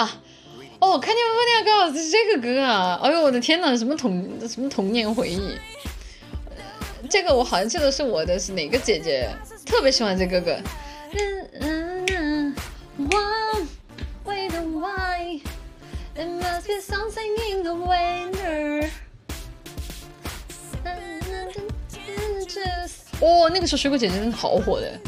啊，哦，California Girls 是这个歌啊！哎呦我的天哪，什么童什么童年回忆？这个我好像记得是我的是哪个姐姐特别喜欢这个歌。哦，那个时候水果姐姐真的好火的。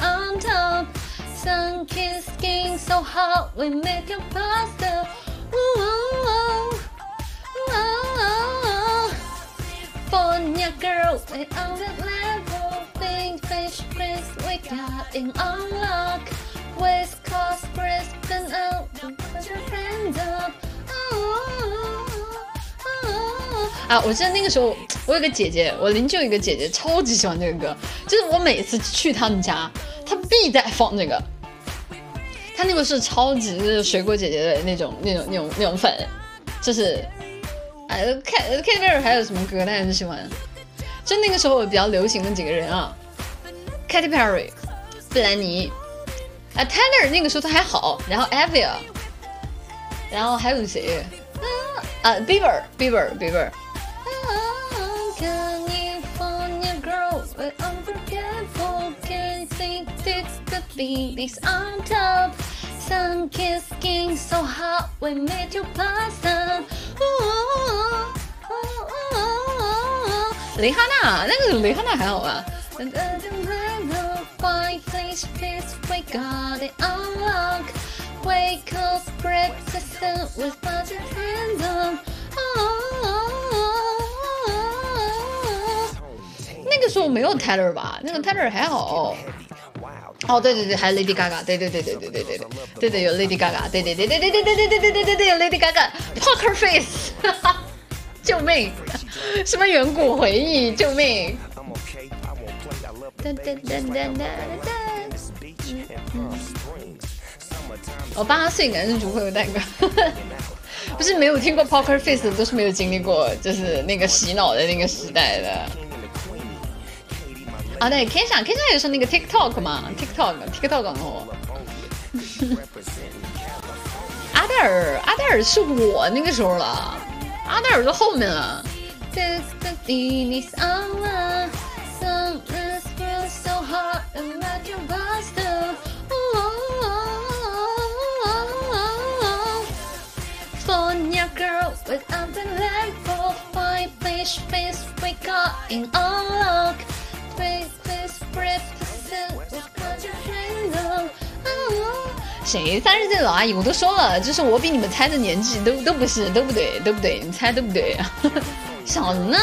On top. Sun kissed skin so hot, we make you pasta. Ooh, ooh, ooh, ooh, Fonya girl, we on that level. Big fish, Chris, we got in unlock. 啊！我记得那个时候，我有个姐姐，我邻居有一个姐姐，超级喜欢这个歌。就是我每次去他们家，他必在放这个。他那个是超级就是水果姐姐的那种、那种、那种、那种粉。就是，哎，K K 那儿还有什么歌大家很喜欢？就那个时候比较流行的几个人啊，Katy Perry、贝兰妮，啊，Taylor 那个时候他还好，然后 Avia，然后还有谁？啊，Bieber，Bieber，Bieber。babies on top. Sun kiss skin so hot, we made you pass up. 蕾哈娜，那个蕾哈娜还好吧？We got it unlock. Wake up, breakfast with butter hands on. 那个时候没有 Taylor 吧？那个 Taylor 还好。 哦，对对对，还有 Lady Gaga，对对对对对对对对，对对有 Lady Gaga，对对对对对对对对对对对对对有 Lady Gaga，Poker Face，救命！什么远古回忆？救命！我八岁男生组会有蛋糕，不是没有听过 Poker Face 的都是没有经历过，就是那个洗脑的那个时代的。啊对 kingsham kingsham 也是那个 tiktok 嘛 tiktok tiktok 网络阿黛尔阿黛尔是我那个时候了阿黛尔在后面了 Girl with a delightful fine face we going on 谁三十岁老阿姨？我都说了，就是我比你们猜的年纪都都不是，都不对，都不对，你猜对不对？想什么呢。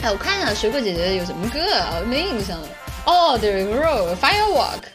哎，我看一下水果姐姐有什么歌啊？没印象了。哦，The Road Firework。